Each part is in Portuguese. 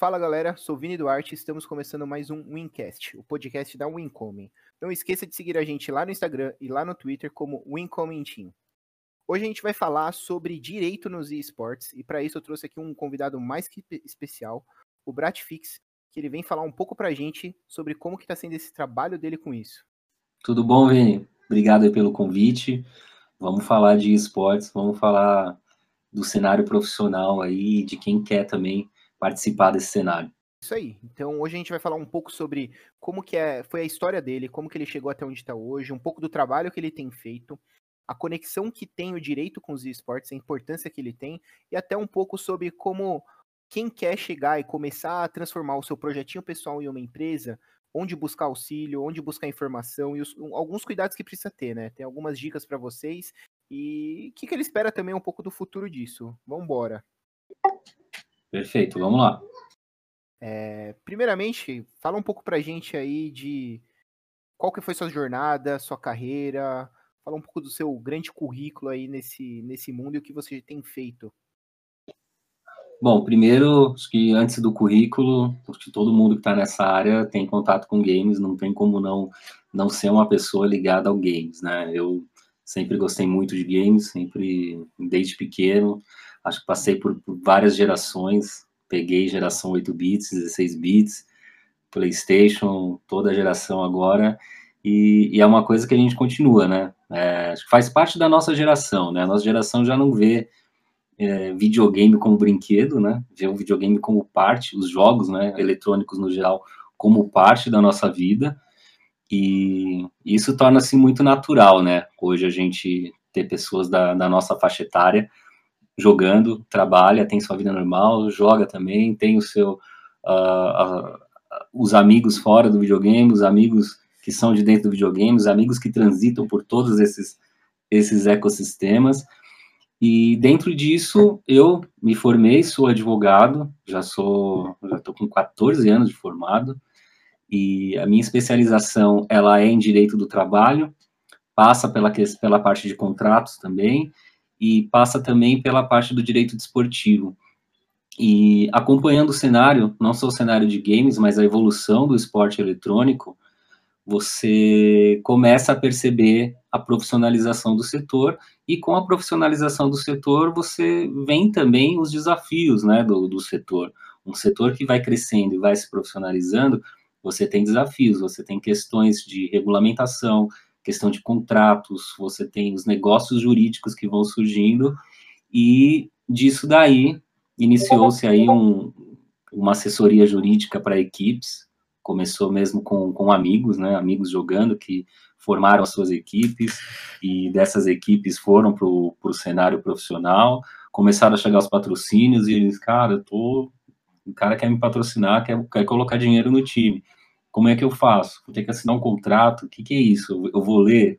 Fala galera, sou Vini Duarte e estamos começando mais um Wincast, o podcast da Wincoming. Não esqueça de seguir a gente lá no Instagram e lá no Twitter como Wincoming Team. Hoje a gente vai falar sobre direito nos esportes e para isso eu trouxe aqui um convidado mais que especial, o Bratfix, que ele vem falar um pouco para a gente sobre como que está sendo esse trabalho dele com isso. Tudo bom, Vini? Obrigado pelo convite. Vamos falar de esportes, vamos falar do cenário profissional aí, de quem quer também participar desse cenário. Isso aí. Então hoje a gente vai falar um pouco sobre como que é, foi a história dele, como que ele chegou até onde está hoje, um pouco do trabalho que ele tem feito, a conexão que tem o direito com os esportes, a importância que ele tem, e até um pouco sobre como quem quer chegar e começar a transformar o seu projetinho pessoal em uma empresa, onde buscar auxílio, onde buscar informação e os, alguns cuidados que precisa ter, né? Tem algumas dicas para vocês e o que, que ele espera também um pouco do futuro disso. Vamos embora. Perfeito, vamos lá. É, primeiramente, fala um pouco pra gente aí de qual que foi sua jornada, sua carreira, fala um pouco do seu grande currículo aí nesse, nesse mundo e o que você tem feito. Bom, primeiro, acho que antes do currículo, acho que todo mundo que está nessa área tem contato com games, não tem como não não ser uma pessoa ligada ao games, né? Eu sempre gostei muito de games, sempre desde pequeno, acho que passei por, por várias gerações, peguei geração 8 bits, 16 bits, PlayStation, toda a geração agora, e, e, é uma coisa que a gente continua, né? É, faz parte da nossa geração, né? A nossa geração já não vê é, videogame como brinquedo, né? Vê o videogame como parte, os jogos, né? Eletrônicos no geral, como parte da nossa vida, e isso torna-se muito natural, né? Hoje a gente ter pessoas da, da nossa faixa etária jogando, trabalha, tem sua vida normal, joga também, tem o seu uh, uh, os amigos fora do videogame, os amigos que são de dentro do videogame, os amigos que transitam por todos esses esses ecossistemas. E dentro disso, eu me formei, sou advogado, já sou, já estou com 14 anos de formado, e a minha especialização, ela é em direito do trabalho, passa pela, pela parte de contratos também, e passa também pela parte do direito desportivo. E acompanhando o cenário, não só o cenário de games, mas a evolução do esporte eletrônico, você começa a perceber a profissionalização do setor e com a profissionalização do setor você vem também os desafios né, do, do setor. Um setor que vai crescendo e vai se profissionalizando, você tem desafios, você tem questões de regulamentação, questão de contratos, você tem os negócios jurídicos que vão surgindo, e disso daí iniciou-se aí um, uma assessoria jurídica para equipes, começou mesmo com, com amigos, né, amigos jogando, que formaram as suas equipes, e dessas equipes foram para o cenário profissional, começaram a chegar os patrocínios, e eles, cara, eu tô, o cara quer me patrocinar, quer, quer colocar dinheiro no time. Como é que eu faço? Vou ter que assinar um contrato? O que, que é isso? Eu vou ler?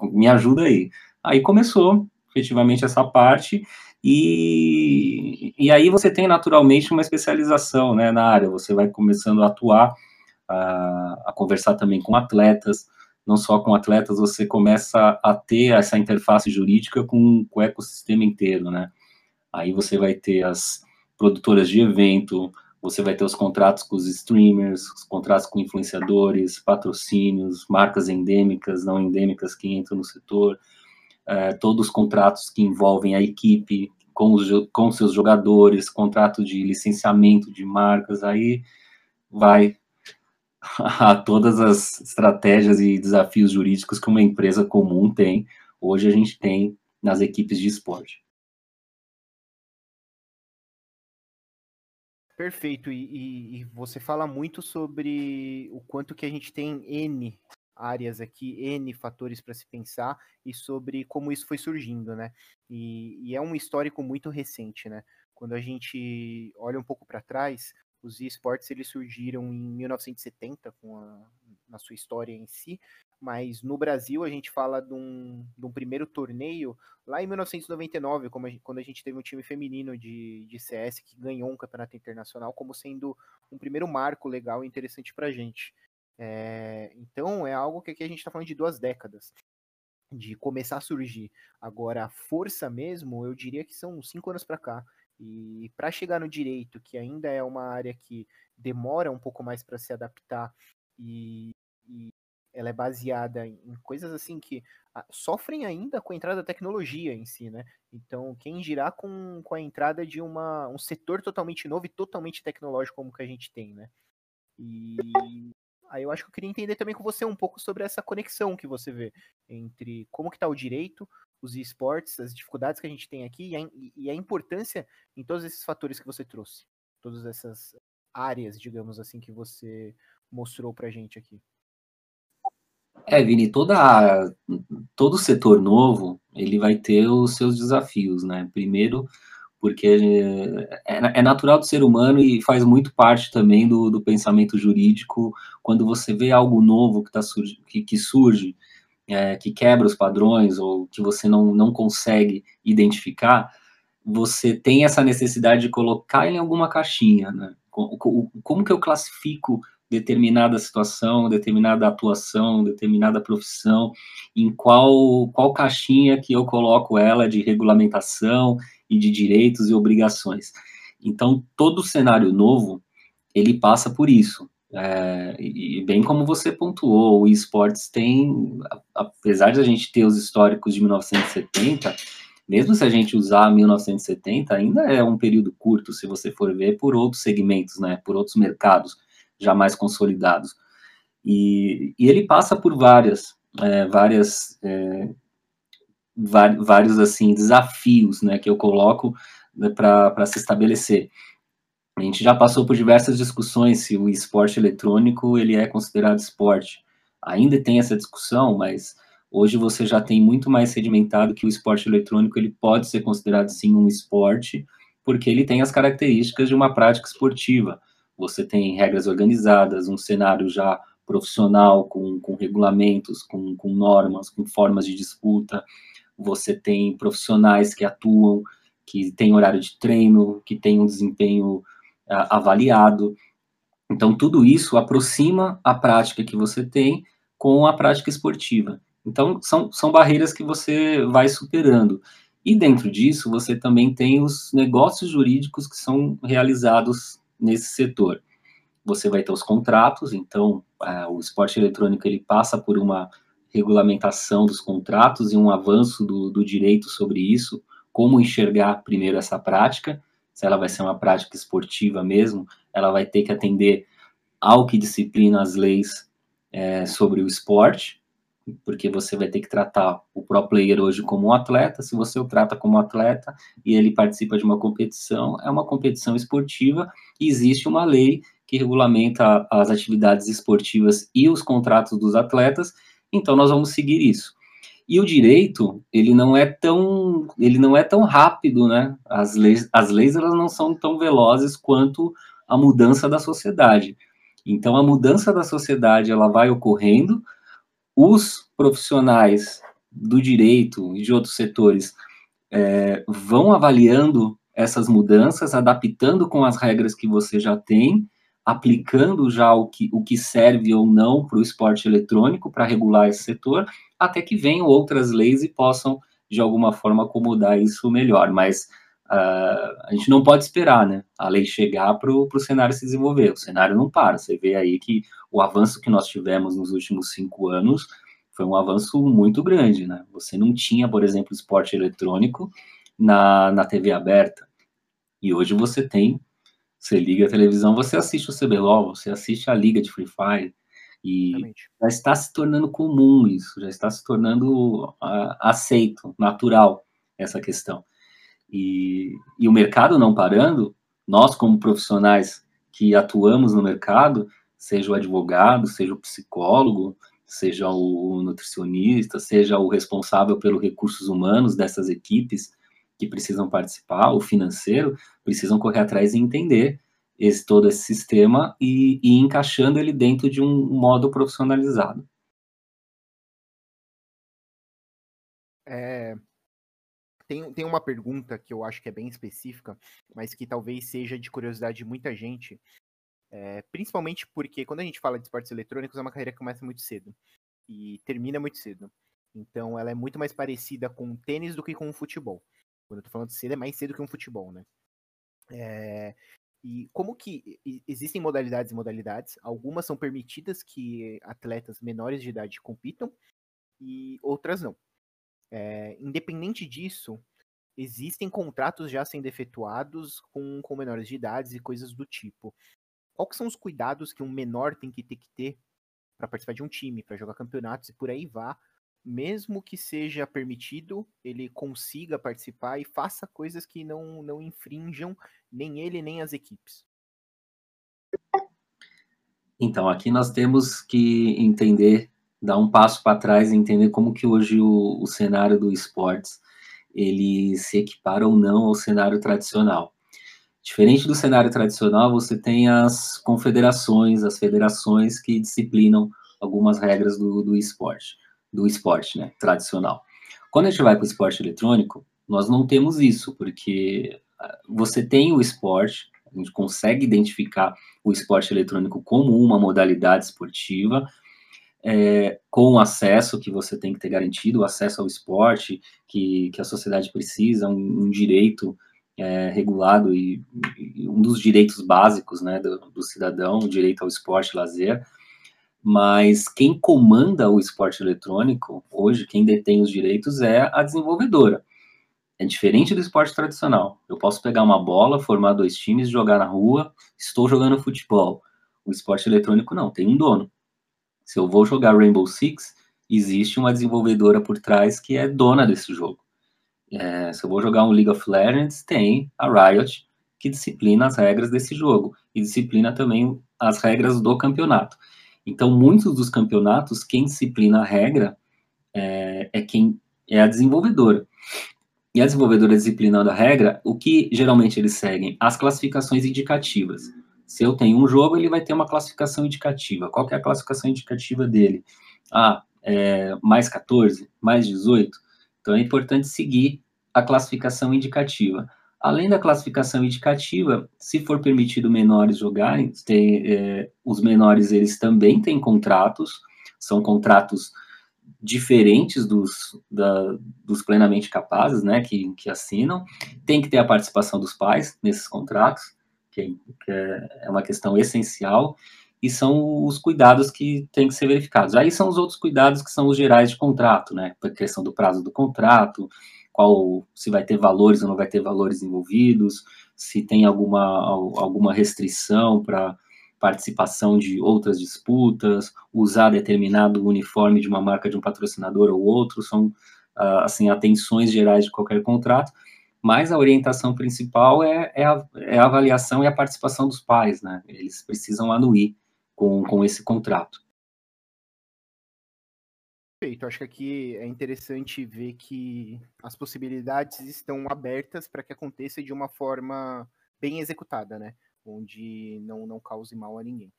Me ajuda aí. Aí começou, efetivamente, essa parte, e, e aí você tem naturalmente uma especialização né, na área, você vai começando a atuar, a, a conversar também com atletas, não só com atletas, você começa a ter essa interface jurídica com, com o ecossistema inteiro, né? Aí você vai ter as produtoras de evento, você vai ter os contratos com os streamers, os contratos com influenciadores, patrocínios, marcas endêmicas, não endêmicas que entram no setor, é, todos os contratos que envolvem a equipe com os com seus jogadores, contrato de licenciamento de marcas, aí vai a todas as estratégias e desafios jurídicos que uma empresa comum tem. Hoje a gente tem nas equipes de esporte. Perfeito, e, e, e, você fala muito sobre o quanto que a gente tem N áreas aqui, N fatores para se pensar, e sobre como isso foi surgindo, né? E, e é um histórico muito recente, né? Quando a gente olha um pouco para trás, os esportes eles surgiram em 1970 com a, na sua história em si, mas no Brasil a gente fala de um, de um primeiro torneio lá em 1999, como a gente, quando a gente teve um time feminino de, de CS que ganhou um campeonato internacional, como sendo um primeiro marco legal e interessante para a gente. É, então é algo que aqui a gente está falando de duas décadas de começar a surgir. Agora, a força mesmo, eu diria que são cinco anos para cá. E para chegar no direito, que ainda é uma área que demora um pouco mais para se adaptar e, e, ela é baseada em coisas assim que ah, sofrem ainda com a entrada da tecnologia em si, né? Então, quem dirá com, com a entrada de uma, um setor totalmente novo e totalmente tecnológico como que a gente tem, né? E aí eu acho que eu queria entender também com você um pouco sobre essa conexão que você vê entre como que está o direito, os esportes, as dificuldades que a gente tem aqui e a, e a importância em todos esses fatores que você trouxe, todas essas áreas, digamos assim, que você mostrou para a gente aqui. É, Vini, toda, todo setor novo, ele vai ter os seus desafios, né? Primeiro, porque é, é, natural do ser humano e faz muito parte também do, do pensamento jurídico, quando você vê algo novo que, tá, que, que surge, é, que quebra os padrões ou que você não, não consegue identificar, você tem essa necessidade de colocar em alguma caixinha, né? Como, como que eu classifico determinada situação, determinada atuação, determinada profissão, em qual, qual caixinha que eu coloco ela de regulamentação e de direitos e obrigações. Então, todo cenário novo, ele passa por isso. É, e bem como você pontuou, o esportes tem, apesar de a gente ter os históricos de 1970, mesmo se a gente usar 1970, ainda é um período curto, se você for ver, por outros segmentos, né, por outros mercados já mais consolidados. E, e ele passa por várias, é, várias, é, vários assim desafios, né, que eu coloco né, para se estabelecer. A gente já passou por diversas discussões se o esporte eletrônico ele é considerado esporte. Ainda tem essa discussão, mas hoje você já tem muito mais sedimentado que o esporte eletrônico ele pode ser considerado sim um esporte, porque ele tem as características de uma prática esportiva você tem regras organizadas, um cenário já profissional, com, com regulamentos, com, com normas, com formas de disputa, você tem profissionais que atuam, que têm horário de treino, que têm um desempenho uh, avaliado. Então, tudo isso aproxima a prática que você tem com a prática esportiva. Então, são, são barreiras que você vai superando. E dentro disso, você também tem os negócios jurídicos que são realizados nesse setor. Você vai ter os contratos, então o esporte eletrônico ele passa por uma regulamentação dos contratos e um avanço do, do direito sobre isso, como enxergar primeiro essa prática, se ela vai ser uma prática esportiva mesmo, ela vai ter que atender ao que disciplina as leis é, sobre o esporte, porque você vai ter que tratar o pro player hoje como um atleta. Se você o trata como atleta e ele participa de uma competição, é uma competição esportiva e existe uma lei que regulamenta as atividades esportivas e os contratos dos atletas. Então nós vamos seguir isso. E o direito, ele não é tão, ele não é tão rápido, né? As leis, as leis elas não são tão velozes quanto a mudança da sociedade. Então a mudança da sociedade ela vai ocorrendo, os profissionais do direito e de outros setores é, vão avaliando essas mudanças, adaptando com as regras que você já tem, aplicando já o que, o que serve ou não para o esporte eletrônico, para regular esse setor, até que venham outras leis e possam, de alguma forma, acomodar isso melhor. Mas uh, a gente não pode esperar né, a lei chegar para o cenário se desenvolver. O cenário não para. Você vê aí que o avanço que nós tivemos nos últimos cinco anos foi um avanço muito grande, né? Você não tinha, por exemplo, esporte eletrônico na, na TV aberta. E hoje você tem, você liga a televisão, você assiste o CBLOL, você assiste a liga de Free Fire. E Exatamente. já está se tornando comum isso, já está se tornando uh, aceito, natural essa questão. E, e o mercado não parando, nós como profissionais que atuamos no mercado, seja o advogado, seja o psicólogo, seja o nutricionista, seja o responsável pelos recursos humanos dessas equipes que precisam participar, o financeiro, precisam correr atrás e entender esse, todo esse sistema e, e encaixando ele dentro de um modo profissionalizado. É, tem, tem uma pergunta que eu acho que é bem específica, mas que talvez seja de curiosidade de muita gente, é, principalmente porque quando a gente fala de esportes eletrônicos, é uma carreira que começa muito cedo e termina muito cedo. Então ela é muito mais parecida com tênis do que com o futebol. Quando eu tô falando cedo, é mais cedo que um futebol, né? É, e como que existem modalidades e modalidades, algumas são permitidas que atletas menores de idade compitam e outras não. É, independente disso, existem contratos já sendo efetuados com, com menores de idade e coisas do tipo. Quais são os cuidados que um menor tem que ter que ter para participar de um time, para jogar campeonatos e por aí vá, mesmo que seja permitido, ele consiga participar e faça coisas que não, não infringam nem ele nem as equipes. Então, aqui nós temos que entender, dar um passo para trás e entender como que hoje o, o cenário do esportes ele se equipara ou não ao cenário tradicional. Diferente do cenário tradicional, você tem as confederações, as federações que disciplinam algumas regras do, do esporte, do esporte, né, tradicional. Quando a gente vai para o esporte eletrônico, nós não temos isso, porque ah, você tem o esporte, a gente consegue identificar o esporte eletrônico como uma modalidade esportiva, é, com o acesso que você tem que ter garantido, o acesso ao esporte que, que a sociedade precisa, um, um direito é, regulado e, e, um dos direitos básicos né, do, do, cidadão, o direito ao esporte lazer. Mas quem comanda o esporte eletrônico, hoje, quem detém os direitos é a desenvolvedora. É diferente do esporte tradicional. Eu posso pegar uma bola, formar dois times, jogar na rua, estou jogando futebol. O esporte eletrônico não, tem um dono. Se eu vou jogar Rainbow Six, existe uma desenvolvedora por trás que é dona desse jogo. É, se eu vou jogar um League of Legends, tem a Riot, que disciplina as regras desse jogo e disciplina também as regras do campeonato. Então, muitos dos campeonatos, quem disciplina a regra é, é quem é a desenvolvedora. E a desenvolvedora disciplinando a regra, o que geralmente eles seguem? As classificações indicativas. Se eu tenho um jogo, ele vai ter uma classificação indicativa. Qual que é a classificação indicativa dele? Ah, é mais 14, mais 18. Então é importante seguir a classificação indicativa. Além da classificação indicativa, se for permitido menores jogarem, tem, é, os menores eles também têm contratos, são contratos diferentes dos, da, dos plenamente capazes, né, que, que assinam. Tem que ter a participação dos pais nesses contratos, que, que é, é uma questão essencial e são os cuidados que têm que ser verificados. Aí são os outros cuidados que são os gerais de contrato, né? A questão do prazo do contrato, qual se vai ter valores ou não vai ter valores envolvidos, se tem alguma, alguma restrição para participação de outras disputas, usar determinado uniforme de uma marca de um patrocinador ou outro, são ah, assim atenções gerais de qualquer contrato mas a orientação principal é, é, a, é, a, avaliação e a participação dos pais, né? Eles precisam anuir com, com esse contrato. Perfeito. Acho que aqui é interessante ver que as possibilidades estão abertas para que aconteça de uma forma bem executada, né? Onde não, não cause mal a ninguém.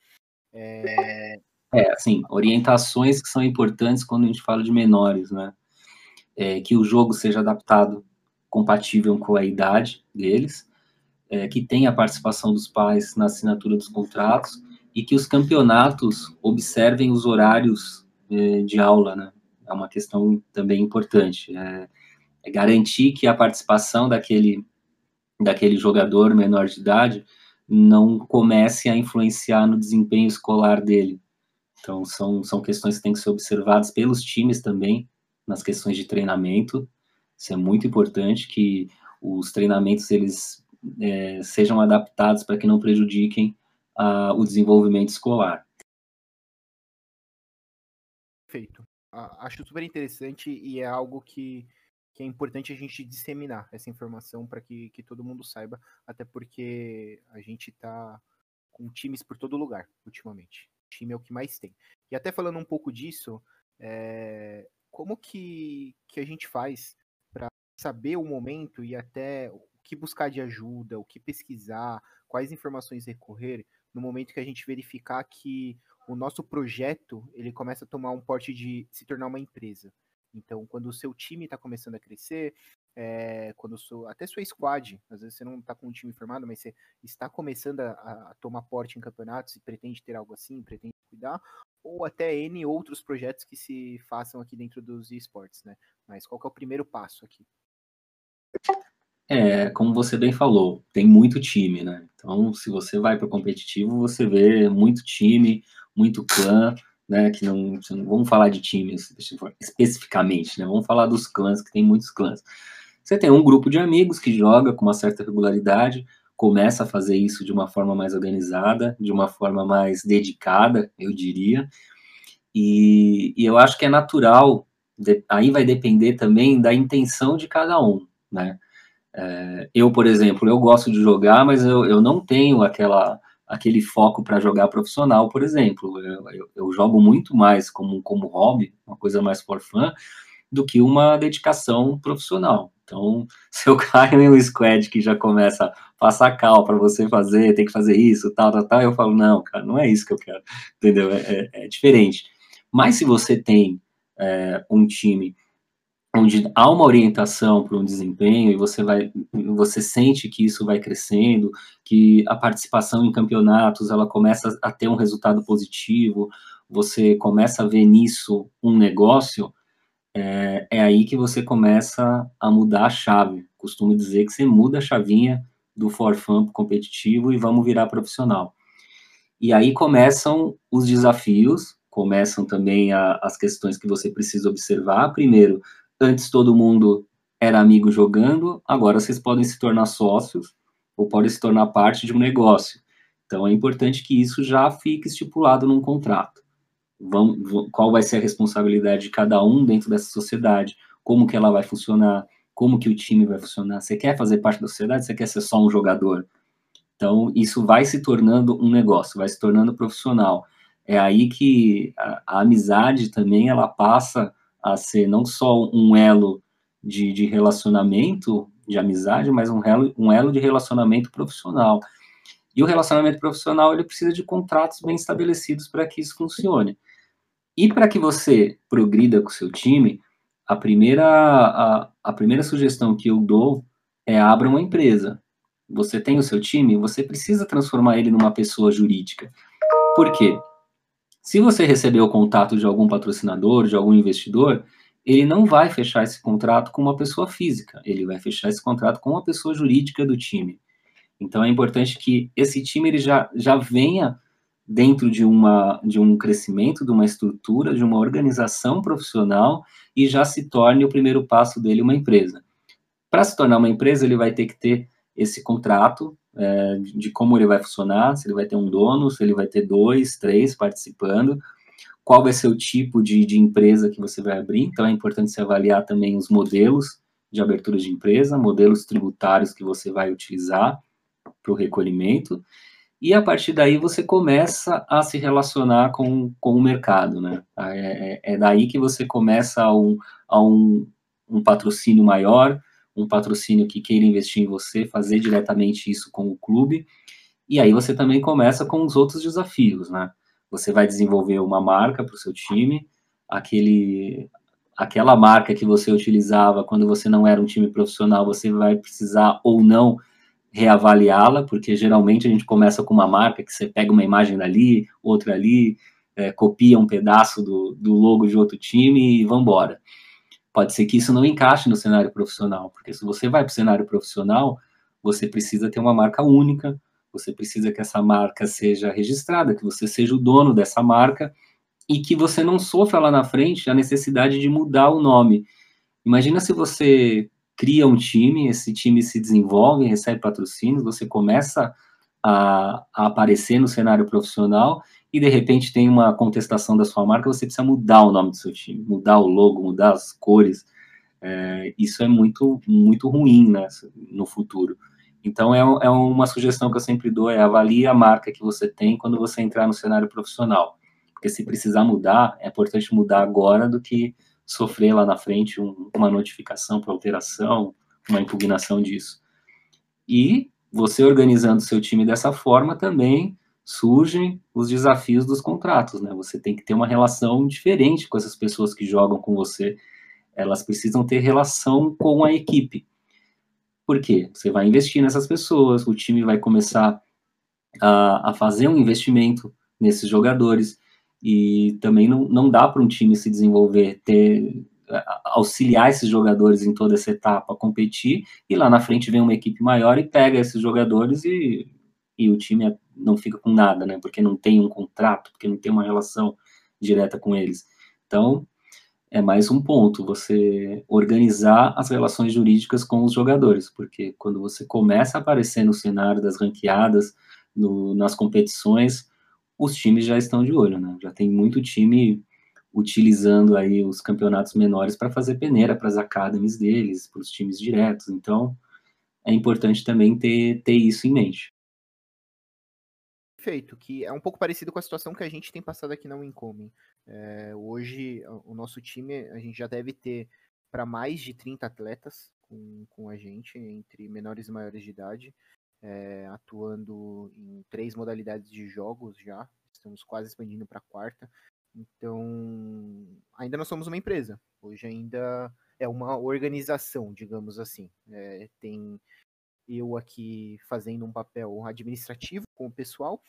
É... é, assim, orientações que são importantes quando a gente fala de menores, né? É, que o jogo seja adaptado compatível com a idade deles, é, que tenha a participação dos pais na assinatura dos contratos e que os campeonatos observem os horários é, de aula, né? É uma questão também importante. É, é, garantir que a participação daquele, daquele jogador menor de idade não comece a influenciar no desempenho escolar dele. Então, são, são questões que têm que ser observadas pelos times também, nas questões de treinamento. Isso é muito importante, que os treinamentos eles é, sejam adaptados para que não prejudiquem uh, o desenvolvimento escolar. Perfeito. Acho super interessante e é algo que, que é importante a gente disseminar essa informação para que, que todo mundo saiba, até porque a gente está com times por todo lugar ultimamente. O time é o que mais tem. E até falando um pouco disso, é, como que, que a gente faz saber o momento e até o que buscar de ajuda, o que pesquisar, quais informações recorrer no momento que a gente verificar que o nosso projeto ele começa a tomar um porte de se tornar uma empresa. Então, quando o seu time está começando a crescer, é, quando sou, até sua squad, às vezes você não está com um time formado, mas você está começando a, a, tomar porte em campeonatos e pretende ter algo assim, pretende cuidar, ou até N outros projetos que se façam aqui dentro dos esportes, né? Mas qual é o primeiro passo aqui? É, como você bem falou, tem muito time, né? Então, se você vai para o competitivo, você vê muito time, muito clã, né? Que não, vamos falar de times especificamente, né? Vamos falar dos clãs, que tem muitos clãs. Você tem um grupo de amigos que joga com uma certa regularidade, começa a fazer isso de uma forma mais organizada, de uma forma mais dedicada, eu diria. E, e eu acho que é natural, de, aí vai depender também da intenção de cada um, né? É, eu, por exemplo, eu gosto de jogar, mas eu, eu não tenho aquela, aquele foco para jogar profissional, por exemplo. Eu, eu, eu, jogo muito mais como, como hobby, uma coisa mais for fun, do que uma dedicação profissional. Então, se eu caio em um squad que já começa passar cal para você fazer, tem que fazer isso, tal, tal, tal, eu falo, não, cara, não é isso que eu quero, entendeu? É, é, é diferente. Mas se você tem é, um time onde há uma orientação para um desempenho e você vai, você sente que isso vai crescendo, que a participação em campeonatos ela começa a ter um resultado positivo, você começa a ver nisso um negócio, é, é aí que você começa a mudar a chave. Costumo dizer que você muda a chavinha do for fun competitivo e vamos virar profissional. E aí começam os desafios, começam também a, as questões que você precisa observar. Primeiro, Antes todo mundo era amigo jogando, agora vocês podem se tornar sócios ou podem se tornar parte de um negócio. Então é importante que isso já fique estipulado num contrato. Qual vai ser a responsabilidade de cada um dentro dessa sociedade, como que ela vai funcionar, como que o time vai funcionar. Você quer fazer parte da sociedade? Você quer ser só um jogador? Então isso vai se tornando um negócio, vai se tornando profissional. É aí que a, a amizade também ela passa a ser não só um elo de, de relacionamento, de amizade, mas um elo, um elo de relacionamento profissional. E o relacionamento profissional ele precisa de contratos bem estabelecidos para que isso funcione. E para que você progrida com o seu time, a primeira, a, a primeira sugestão que eu dou é abra uma empresa. Você tem o seu time, você precisa transformar ele numa pessoa jurídica. Por quê? Se você receber o contato de algum patrocinador, de algum investidor, ele não vai fechar esse contrato com uma pessoa física, ele vai fechar esse contrato com uma pessoa jurídica do time. Então é importante que esse time ele já, já venha dentro de, uma, de um crescimento, de uma estrutura, de uma organização profissional e já se torne o primeiro passo dele uma empresa. Para se tornar uma empresa, ele vai ter que ter esse contrato é, de como ele vai funcionar, se ele vai ter um dono, se ele vai ter dois, três participando, qual vai ser o tipo de, de empresa que você vai abrir. Então, é importante você avaliar também os modelos de abertura de empresa, modelos tributários que você vai utilizar para o recolhimento, e a partir daí você começa a se relacionar com, com o mercado, né? É, é, é daí que você começa a um, a um, um patrocínio maior, um patrocínio que queira investir em você, fazer diretamente isso com o clube. E aí você também começa com os outros desafios, né? Você vai desenvolver uma marca para o seu time, aquele, aquela marca que você utilizava quando você não era um time profissional, você vai precisar ou não reavaliá-la, porque geralmente a gente começa com uma marca que você pega uma imagem dali, outra ali, é, copia um pedaço do, do logo de outro time e vamos embora pode ser que isso não encaixe no cenário profissional, porque se você vai para o cenário profissional, você precisa ter uma marca única, você precisa que essa marca seja registrada, que você seja o dono dessa marca e que você não sofra lá na frente a necessidade de mudar o nome. Imagina se você cria um time, esse time se desenvolve, recebe patrocínios, você começa a, a aparecer no cenário profissional e de repente tem uma contestação da sua marca, você precisa mudar o nome do seu time, mudar o logo, mudar as cores. É, isso é muito, muito ruim né, no futuro. Então, é, é uma sugestão que eu sempre dou, é avalie a marca que você tem quando você entrar no cenário profissional. Porque se precisar mudar, é importante mudar agora do que sofrer lá na frente um, uma notificação para alteração, uma impugnação disso. E você organizando seu time dessa forma também surgem os desafios dos contratos, né? Você tem que ter uma relação diferente com essas pessoas que jogam com você. Elas precisam ter relação com a equipe. Por quê? Você vai investir nessas pessoas, o time vai começar a, a fazer um investimento nesses jogadores, e também não, não dá para um time se desenvolver, ter auxiliar esses jogadores em toda essa etapa competir, e lá na frente vem uma equipe maior e pega esses jogadores e, e o time não fica com nada, né? Porque não tem um contrato, porque não tem uma relação direta com eles. Então, é mais um ponto, você organizar as relações jurídicas com os jogadores, porque quando você começa a aparecer no cenário das ranqueadas, no, nas competições, os times já estão de olho, né? Já tem muito time utilizando aí os campeonatos menores para fazer peneira para as academies deles, para os times diretos. Então, é importante também ter, ter isso em mente. Perfeito, que é um pouco parecido com a situação que a gente tem passado aqui na Wincoming. É, hoje, o nosso time, a gente já deve ter para mais de 30 atletas com, com a gente, entre menores e maiores de idade, é, atuando em três modalidades de jogos já. Estamos quase expandindo para a quarta. Então, ainda não somos uma empresa. Hoje ainda é uma organização, digamos assim. É, tem eu aqui fazendo um papel administrativo com o pessoal,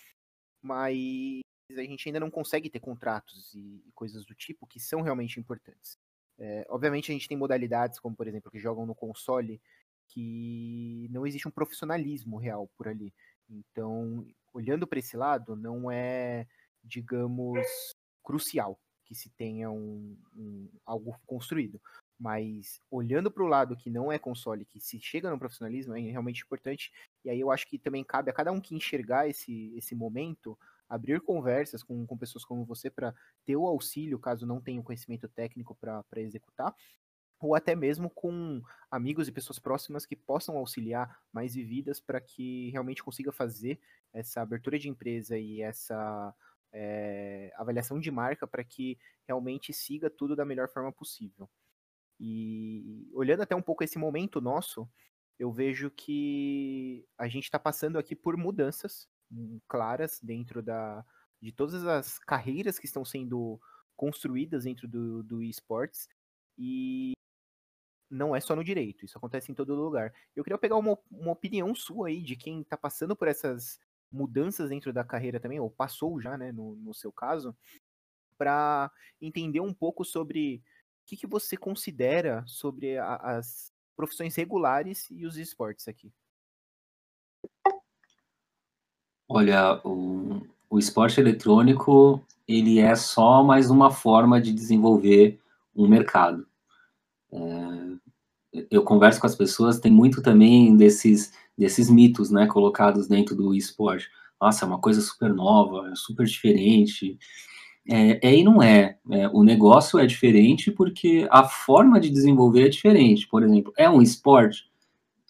mas a gente ainda não consegue ter contratos e, e coisas do tipo que são realmente importantes. É, obviamente a gente tem modalidades como, por exemplo, que jogam no console que não existe um profissionalismo real por ali. Então, olhando para esse lado, não é, digamos, crucial que se tenha um, um algo construído. Mas olhando para o lado que não é console, que se chega no profissionalismo, é realmente importante. E aí eu acho que também cabe a cada um que enxergar esse, esse momento, abrir conversas com, com pessoas como você para ter o auxílio, caso não tenha o conhecimento técnico para executar, ou até mesmo com amigos e pessoas próximas que possam auxiliar mais vividas para que realmente consiga fazer essa abertura de empresa e essa é, avaliação de marca para que realmente siga tudo da melhor forma possível. E olhando até um pouco esse momento nosso, eu vejo que a gente está passando aqui por mudanças hum, claras dentro da, de todas as carreiras que estão sendo construídas dentro do, do esportes e não é só no direito, isso acontece em todo lugar. Eu queria pegar uma, uma opinião sua aí de quem está passando por essas mudanças dentro da carreira também, ou passou já, né, no, no seu caso, para entender um pouco sobre que, que você considera sobre a, as profissões regulares e os esportes aqui. Olha, o, o esporte eletrônico ele é só mais uma forma de desenvolver um mercado. É, eu converso com as pessoas, tem muito também desses desses mitos, né, colocados dentro do esporte. Nossa, é uma coisa super nova, é super diferente. É, é e não é. é. O negócio é diferente porque a forma de desenvolver é diferente. Por exemplo, é um esporte.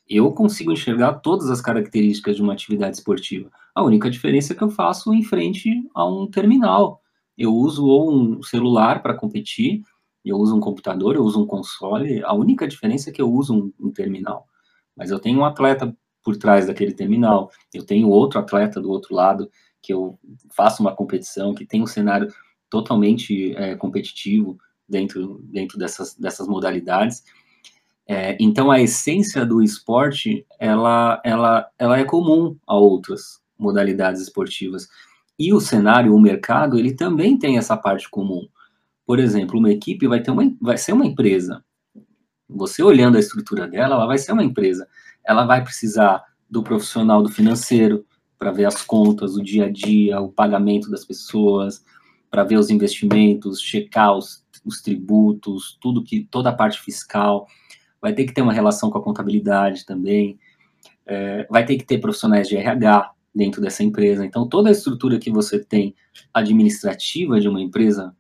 Eu consigo enxergar todas as características de uma atividade esportiva. A única diferença é que eu faço em frente a um terminal. Eu uso ou um celular para competir, eu uso um computador, eu uso um console. A única diferença é que eu uso um, um terminal. Mas eu tenho um atleta por trás daquele terminal. Eu tenho outro atleta do outro lado que eu faço uma competição, que tem um cenário totalmente é, competitivo dentro, dentro dessas, dessas modalidades. É, então, a essência do esporte, ela, ela, ela é comum a outras modalidades esportivas. E o cenário, o mercado, ele também tem essa parte comum. Por exemplo, uma equipe vai, ter uma, vai ser uma empresa. Você olhando a estrutura dela, ela vai ser uma empresa ela vai precisar do profissional do financeiro para ver as contas, o dia a dia, o pagamento das pessoas, para ver os investimentos, checar os, os tributos, tudo que toda a parte fiscal. Vai ter que ter uma relação com a contabilidade também. É, vai ter que ter profissionais de RH dentro dessa empresa. Então, toda a estrutura que você tem administrativa de uma empresa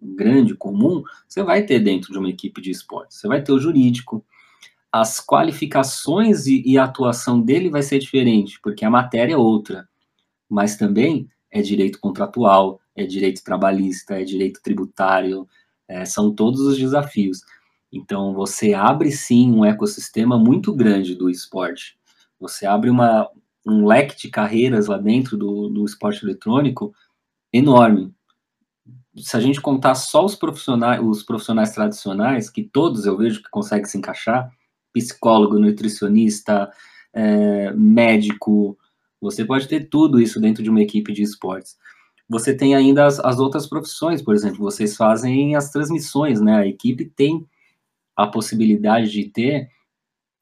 grande, comum, você vai ter dentro de uma equipe de esporte. Você vai ter o jurídico, as qualificações e, e, a atuação dele vai ser diferente, porque a matéria é outra, mas também é direito contratual, é direito trabalhista, é direito tributário, é, são todos os desafios. Então, você abre sim um ecossistema muito grande do esporte. Você abre uma, um leque de carreiras lá dentro do, do esporte eletrônico enorme. Se a gente contar só os profissionais, os profissionais tradicionais, que todos eu vejo que conseguem se encaixar, psicólogo, nutricionista, é, médico. Você pode ter tudo isso dentro de uma equipe de esportes. Você tem ainda as, as, outras profissões, por exemplo, vocês fazem as transmissões, né? A equipe tem a possibilidade de ter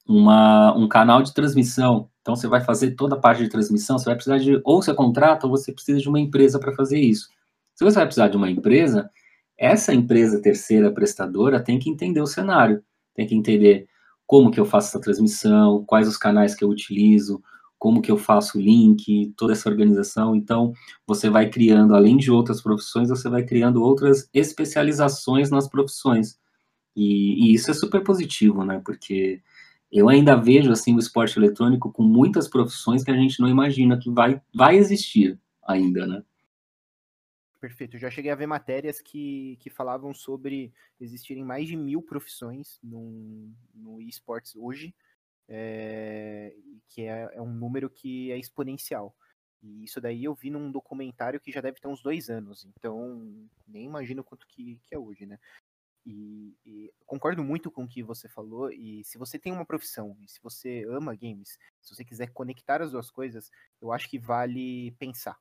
uma, um canal de transmissão. Então, você vai fazer toda a parte de transmissão, você vai precisar de, ou você contrata, ou você precisa de uma empresa para fazer isso. Se você vai precisar de uma empresa, essa empresa terceira prestadora tem que entender o cenário, tem que entender como que eu faço essa transmissão, quais os canais que eu utilizo, como que eu faço o link, toda essa organização. Então, você vai criando, além de outras profissões, você vai criando outras especializações nas profissões. E, e isso é super positivo, né? Porque eu ainda vejo, assim, o esporte eletrônico com muitas profissões que a gente não imagina que vai, vai existir ainda, né? Perfeito. Já cheguei a ver matérias que, que falavam sobre existirem mais de mil profissões no, no esportes hoje, é, que é, é, um número que é exponencial. E isso daí eu vi num documentário que já deve ter uns dois anos, então nem imagino quanto que, que é hoje, né? E, e, concordo muito com o que você falou. E se você tem uma profissão, e se você ama games, se você quiser conectar as duas coisas, eu acho que vale pensar,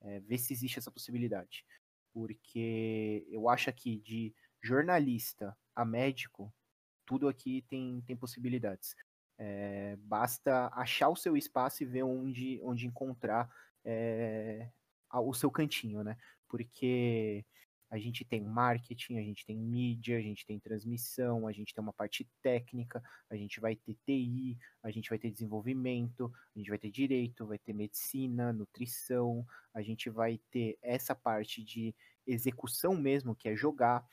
é, ver se existe essa possibilidade. Porque eu acho que de jornalista a médico, tudo aqui tem, tem possibilidades. É, basta achar o seu espaço e ver onde, onde encontrar é, o seu cantinho, né? Porque a gente tem marketing, a gente tem mídia, a gente tem transmissão, a gente tem uma parte técnica, a gente vai ter TI, a gente vai ter desenvolvimento, a gente vai ter direito, vai ter medicina, nutrição, a gente vai ter essa parte de execução mesmo, que é jogar,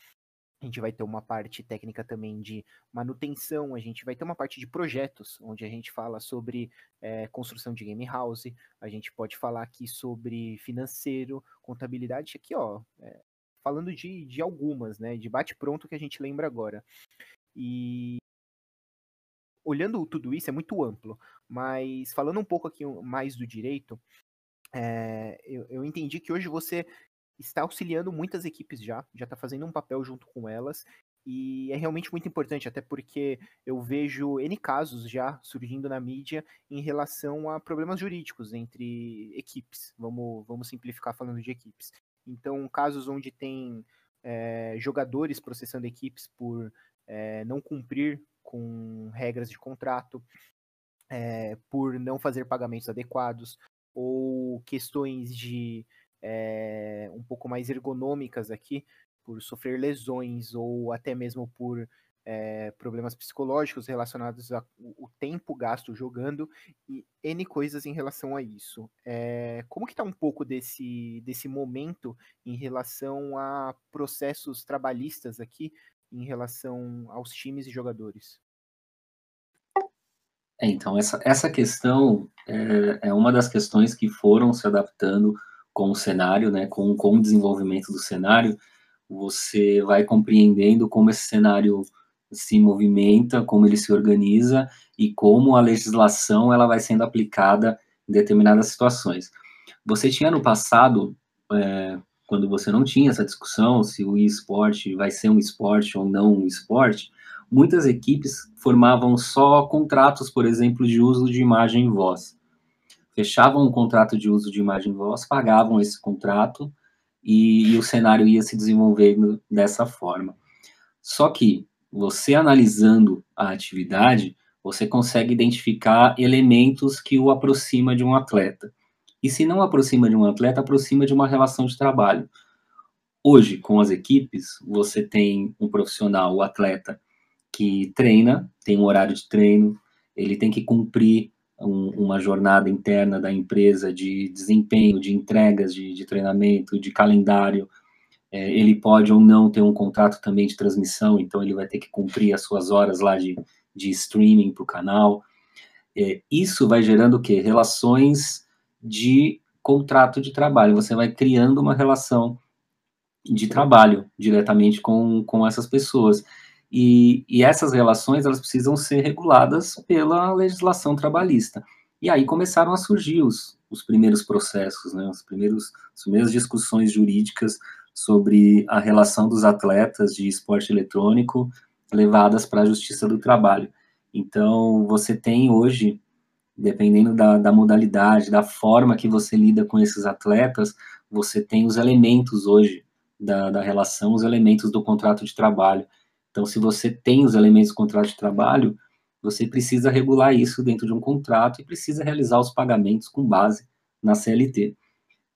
a gente vai ter uma parte técnica também de manutenção, a gente vai ter uma parte de projetos, onde a gente fala sobre é, construção de game house, a gente pode falar aqui sobre financeiro, contabilidade, aqui ó, é, falando de, de algumas, né, de bate-pronto que a gente lembra agora. E olhando tudo isso é muito amplo, mas falando um pouco aqui mais do direito, é, eu, eu entendi que hoje você está auxiliando muitas equipes já, já está fazendo um papel junto com elas, e é realmente muito importante, até porque eu vejo N casos já surgindo na mídia em relação a problemas jurídicos entre equipes. Vamos, vamos simplificar falando de equipes. Então, casos onde tem é, jogadores processando equipes por é, não cumprir com regras de contrato, é, por não fazer pagamentos adequados, ou questões de é, um pouco mais ergonômicas aqui, por sofrer lesões ou até mesmo por é, problemas psicológicos relacionados ao tempo gasto jogando e N coisas em relação a isso. É, como que está um pouco desse, desse momento em relação a processos trabalhistas aqui, em relação aos times e jogadores? É, então, essa, essa questão é, é uma das questões que foram se adaptando com o cenário, né, com, com o desenvolvimento do cenário, você vai compreendendo como esse cenário se movimenta, como ele se organiza e como a legislação ela vai sendo aplicada em determinadas situações. Você tinha no passado, é, quando você não tinha essa discussão se o esporte vai ser um esporte ou não um esporte, muitas equipes formavam só contratos, por exemplo, de uso de imagem e voz fechavam um contrato de uso de imagem e voz, pagavam esse contrato e, e o cenário ia se desenvolvendo dessa forma. Só que você analisando a atividade, você consegue identificar elementos que o aproxima de um atleta. E se não aproxima de um atleta, aproxima de uma relação de trabalho. Hoje, com as equipes, você tem um profissional, o atleta, que treina, tem um horário de treino, ele tem que cumprir um, uma jornada interna da empresa de desempenho, de entregas, de, de treinamento, de calendário. É, ele pode ou não ter um contrato também de transmissão, então ele vai ter que cumprir as suas horas lá de, de streaming para o canal. É, isso vai gerando o quê? Relações de contrato de trabalho. Você vai criando uma relação de trabalho diretamente com, com essas pessoas. E, e, essas relações elas precisam ser reguladas pela legislação trabalhista. E aí começaram a surgir os, os primeiros processos, né, os primeiros, as primeiras discussões jurídicas sobre a relação dos atletas de esporte eletrônico levadas para a Justiça do Trabalho. Então, você tem hoje, dependendo da, da modalidade, da forma que você lida com esses atletas, você tem os elementos hoje da, da relação, os elementos do contrato de trabalho Então, se você tem os elementos do contrato de trabalho, você precisa regular isso dentro de um contrato e precisa realizar os pagamentos com base na CLT.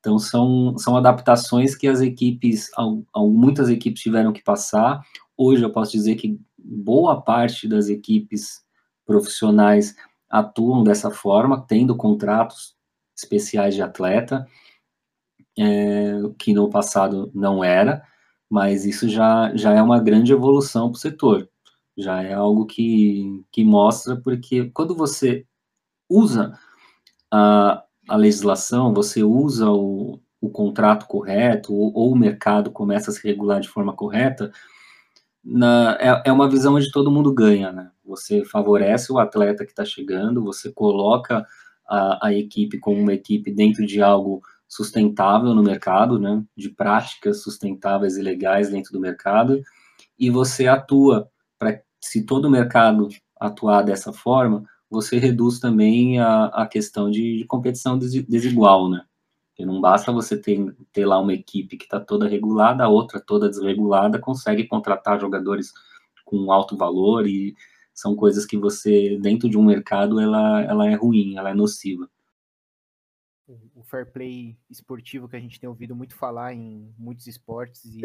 Então, são, são adaptações que as equipes, muitas equipes tiveram que passar. Hoje, eu posso dizer que boa parte das equipes profissionais atuam dessa forma, tendo contratos especiais de atleta, é, que no passado não era, mas isso já, já é uma grande evolução para o setor. Já é algo que, que mostra, porque quando você usa a, a legislação, você usa o, o contrato correto, ou, ou, o mercado começa a se regular de forma correta, na, é, é uma visão onde todo mundo ganha, né? Você favorece o atleta que está chegando, você coloca a, a equipe como uma equipe dentro de algo sustentável no mercado, né? De práticas sustentáveis e legais dentro do mercado, e você atua para se todo o mercado atuar dessa forma, você reduz também a, a questão de, de competição desigual, né? Porque não basta você ter, ter lá uma equipe que está toda regulada, a outra toda desregulada, consegue contratar jogadores com alto valor e são coisas que você, dentro de um mercado, ela, ela é ruim, ela é nociva. O fair play esportivo que a gente tem ouvido muito falar em muitos esportes e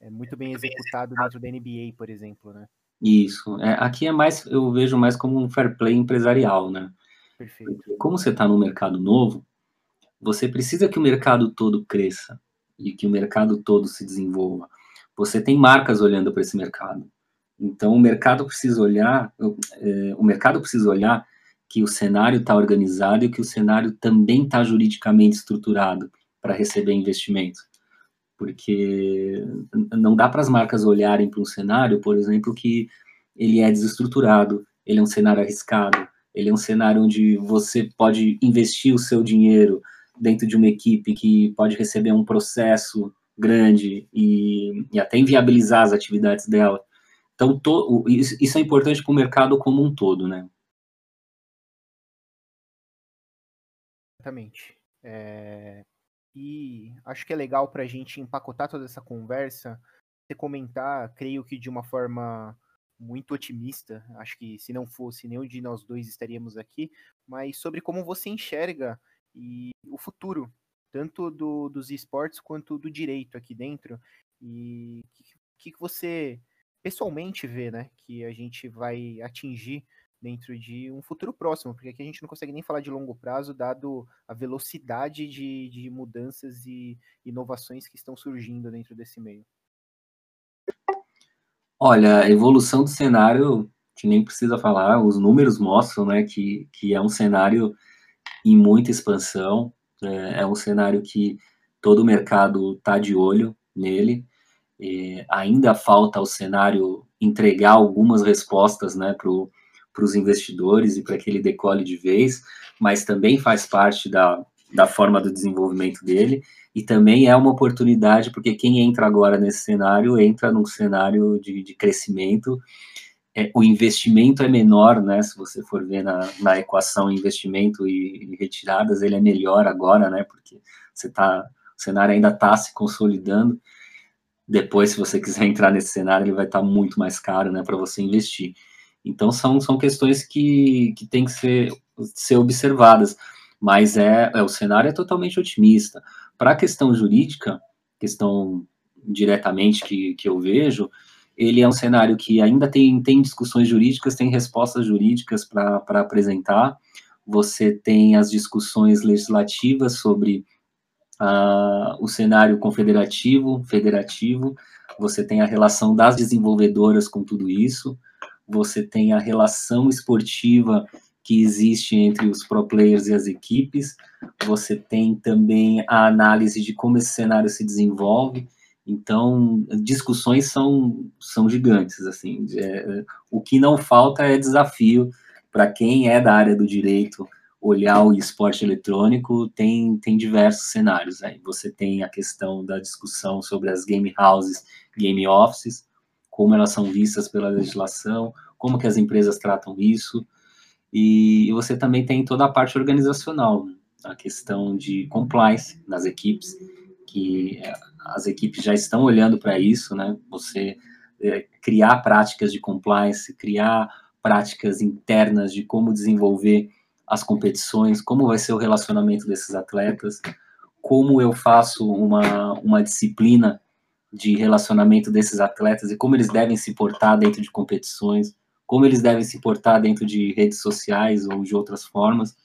é muito bem executado dentro da NBA, por exemplo, né? Isso. É, aqui é mais, eu vejo mais como um fair play empresarial, né? Perfeito. Porque como você está no mercado novo, você precisa que o mercado todo cresça e que o mercado todo se desenvolva. Você tem marcas olhando para esse mercado. Então o mercado precisa olhar, é, o mercado precisa olhar que o cenário está organizado e que o cenário também está juridicamente estruturado para receber investimento porque não dá para as marcas olharem para um cenário, por exemplo, que ele é desestruturado, ele é um cenário arriscado, ele é um cenário onde você pode investir o seu dinheiro dentro de uma equipe que pode receber um processo grande e, e até inviabilizar as atividades dela. Então, to, isso, isso é importante para o mercado como um todo, né? Exatamente. É, e acho que é legal para a gente empacotar toda essa conversa, você comentar, creio que de uma forma muito otimista, acho que se não fosse nenhum de nós dois estaríamos aqui, mas sobre como você enxerga e o futuro, tanto do, dos esportes quanto do direito aqui dentro, e o que, que você pessoalmente vê, né, que a gente vai atingir dentro de um futuro próximo, porque aqui a gente não consegue nem falar de longo prazo, dado a velocidade de, de mudanças e inovações que estão surgindo dentro desse meio. Olha, a evolução do cenário, que nem precisa falar, os números mostram né, que, que é um cenário em muita expansão, é, é um cenário que todo o mercado está de olho nele. ainda falta o cenário entregar algumas respostas né, para o para os investidores e para que ele decole de vez, mas também faz parte da, da forma do desenvolvimento dele e também é uma oportunidade, porque quem entra agora nesse cenário entra num cenário de, de crescimento. É, o investimento é menor, né? Se você for ver na, na equação investimento e, e, retiradas, ele é melhor agora, né? Porque você tá, o cenário ainda está se consolidando. Depois, se você quiser entrar nesse cenário, ele vai estar tá muito mais caro, né? Para você investir. Então, são, são questões que, que têm que ser, ser observadas, mas é, é o cenário é totalmente otimista. Para a questão jurídica, questão diretamente que, que eu vejo, ele é um cenário que ainda tem, tem discussões jurídicas, tem respostas jurídicas para apresentar, você tem as discussões legislativas sobre uh, o cenário confederativo, federativo, você tem a relação das desenvolvedoras com tudo isso, você tem a relação esportiva que existe entre os pro players e as equipes, você tem também a análise de como esse cenário se desenvolve, então discussões são, são gigantes, assim, é, o que não falta é desafio para quem é da área do direito olhar o esporte eletrônico, tem, tem diversos cenários aí, você tem a questão da discussão sobre as game houses, game offices, como elas são vistas pela legislação, como que as empresas tratam isso, e você também tem toda a parte organizacional, né? a questão de compliance nas equipes, que as equipes já estão olhando para isso, né? Você é, criar práticas de compliance, criar práticas internas de como desenvolver as competições, como vai ser o relacionamento desses atletas, como eu faço uma, uma disciplina de relacionamento desses atletas e como eles devem se portar dentro de competições, como eles devem se portar dentro de redes sociais ou de outras formas.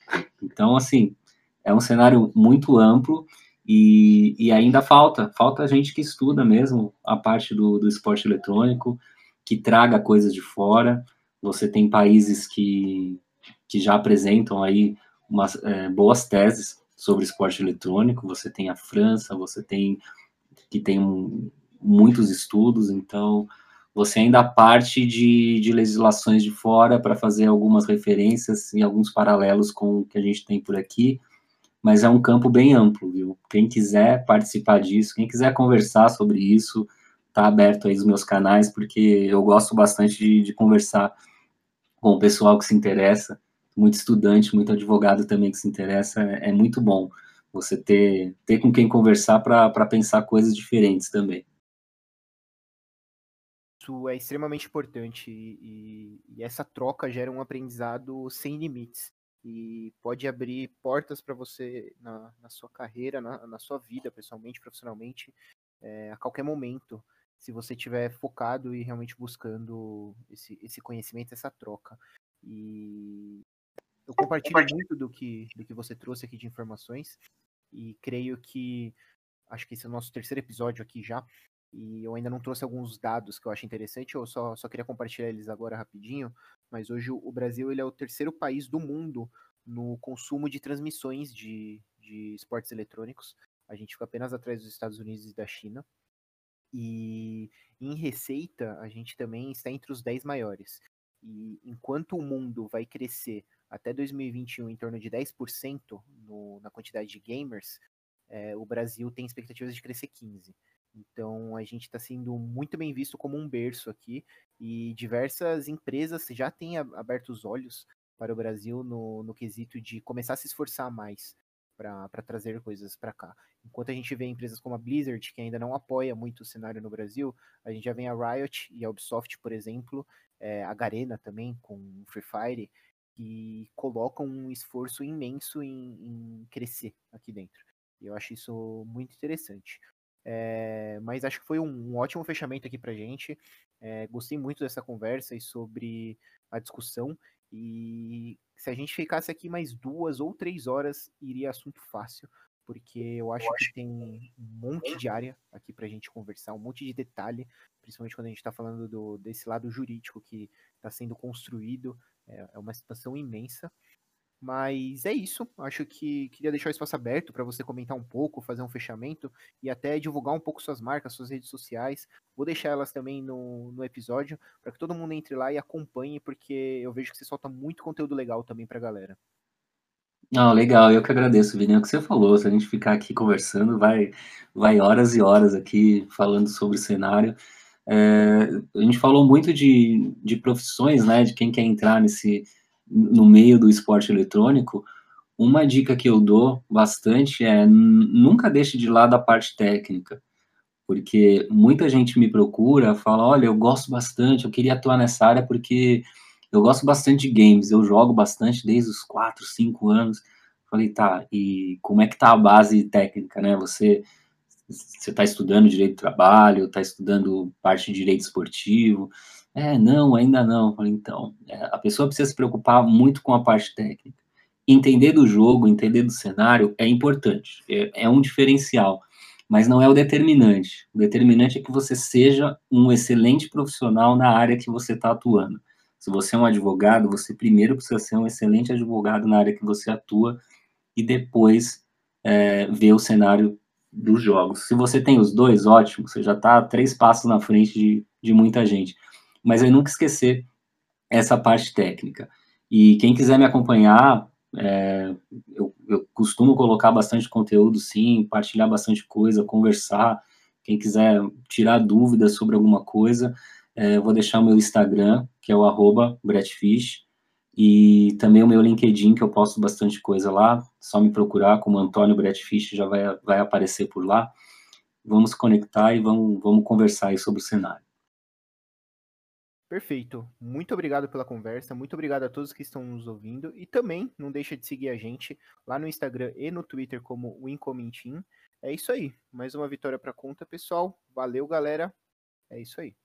Então, assim, é um cenário muito amplo e, e ainda falta, falta gente que estuda mesmo a parte do, do esporte eletrônico, que traga coisas de fora. Você tem países que, que já apresentam aí umas é, boas teses sobre esporte eletrônico. Você tem a França, você tem que tem muitos estudos, então você ainda parte de, de legislações de fora para fazer algumas referências e alguns paralelos com o que a gente tem por aqui, mas é um campo bem amplo, viu? Quem quiser participar disso, quem quiser conversar sobre isso, tá aberto aí os meus canais, porque eu gosto bastante de, de conversar com o pessoal que se interessa, muito estudante, muito advogado também que se interessa, é, é muito bom você ter, ter com quem conversar para pensar coisas diferentes também. Isso é extremamente importante e, e, essa troca gera um aprendizado sem limites. E pode abrir portas para você na, na, sua carreira, na, na, sua vida, pessoalmente, profissionalmente, é, a qualquer momento, se você estiver focado e realmente buscando esse, esse conhecimento, essa troca. E eu compartilho muito do que, do que você trouxe aqui de informações e creio que acho que esse é o nosso terceiro episódio aqui já. E eu ainda não trouxe alguns dados que eu acho interessante, eu só, só queria compartilhar eles agora rapidinho. Mas hoje o Brasil ele é o terceiro país do mundo no consumo de transmissões de, de esportes eletrônicos. A gente fica apenas atrás dos Estados Unidos e da China. E em receita, a gente também está entre os 10 maiores. E enquanto o mundo vai crescer até 2021 em torno de 10% no, na quantidade de gamers, é, o Brasil tem expectativas de crescer 15%. Então a gente está sendo muito bem visto como um berço aqui e diversas empresas já têm aberto os olhos para o Brasil no, no quesito de começar a se esforçar mais para trazer coisas para cá. Enquanto a gente vê empresas como a Blizzard, que ainda não apoia muito o cenário no Brasil, a gente já vem a Riot e a Ubisoft, por exemplo, é, a Garena também, com Free Fire, que colocam um esforço imenso em, em crescer aqui dentro. Eu acho isso muito interessante. É, mas acho que foi um, um, ótimo fechamento aqui pra gente. É, gostei muito dessa conversa e sobre a discussão. E se a gente ficasse aqui mais duas ou três horas, iria assunto fácil, porque eu acho que tem um monte de área aqui pra gente conversar, um monte de detalhe, principalmente quando a gente está falando do, desse lado jurídico que está sendo construído. É, é uma situação imensa. Mas é isso. Acho que queria deixar o espaço aberto para você comentar um pouco, fazer um fechamento e até divulgar um pouco suas marcas, suas redes sociais. Vou deixar elas também no, no episódio para que todo mundo entre lá e acompanhe, porque eu vejo que você solta muito conteúdo legal também para a galera. Não, legal, eu que agradeço, Vini, é o que você falou, se a gente ficar aqui conversando, vai, vai horas e horas aqui falando sobre o cenário. É, a gente falou muito de, de profissões, né, de quem quer entrar nesse, no meio do esporte eletrônico, uma dica que eu dou bastante é nunca deixe de lado a parte técnica, porque muita gente me procura, fala, olha, eu gosto bastante, eu queria atuar nessa área porque eu gosto bastante de games, eu jogo bastante desde os 4, 5 anos. Falei, tá, e como é que tá a base técnica, né? Você você está estudando direito do trabalho, está estudando parte de direito esportivo, é, não, ainda não. Então, é, a pessoa precisa se preocupar muito com a parte técnica. Entender do jogo, entender do cenário é importante, é, é um diferencial, mas não é o determinante. O determinante é que você seja um excelente profissional na área que você está atuando. Se você é um advogado, você primeiro precisa ser um excelente advogado na área que você atua e depois é, ver o cenário dos jogos. Se você tem os dois, ótimo, você já está três passos na frente de, de muita gente mas eu nunca esquecer essa parte técnica. E quem quiser me acompanhar, é, eu, eu, costumo colocar bastante conteúdo, sim, partilhar bastante coisa, conversar. Quem quiser tirar dúvidas sobre alguma coisa, é, eu vou deixar o meu Instagram, que é o arroba e também o meu LinkedIn, que eu posto bastante coisa lá. Só me procurar como Antônio Bretfish, já vai, vai aparecer por lá. Vamos conectar e vamos, vamos conversar aí sobre o cenário. Perfeito. Muito obrigado pela conversa. Muito obrigado a todos que estão nos ouvindo. E também não deixa de seguir a gente lá no Instagram e no Twitter como Wincomintin. É isso aí. Mais uma vitória para conta, pessoal. Valeu, galera. É isso aí.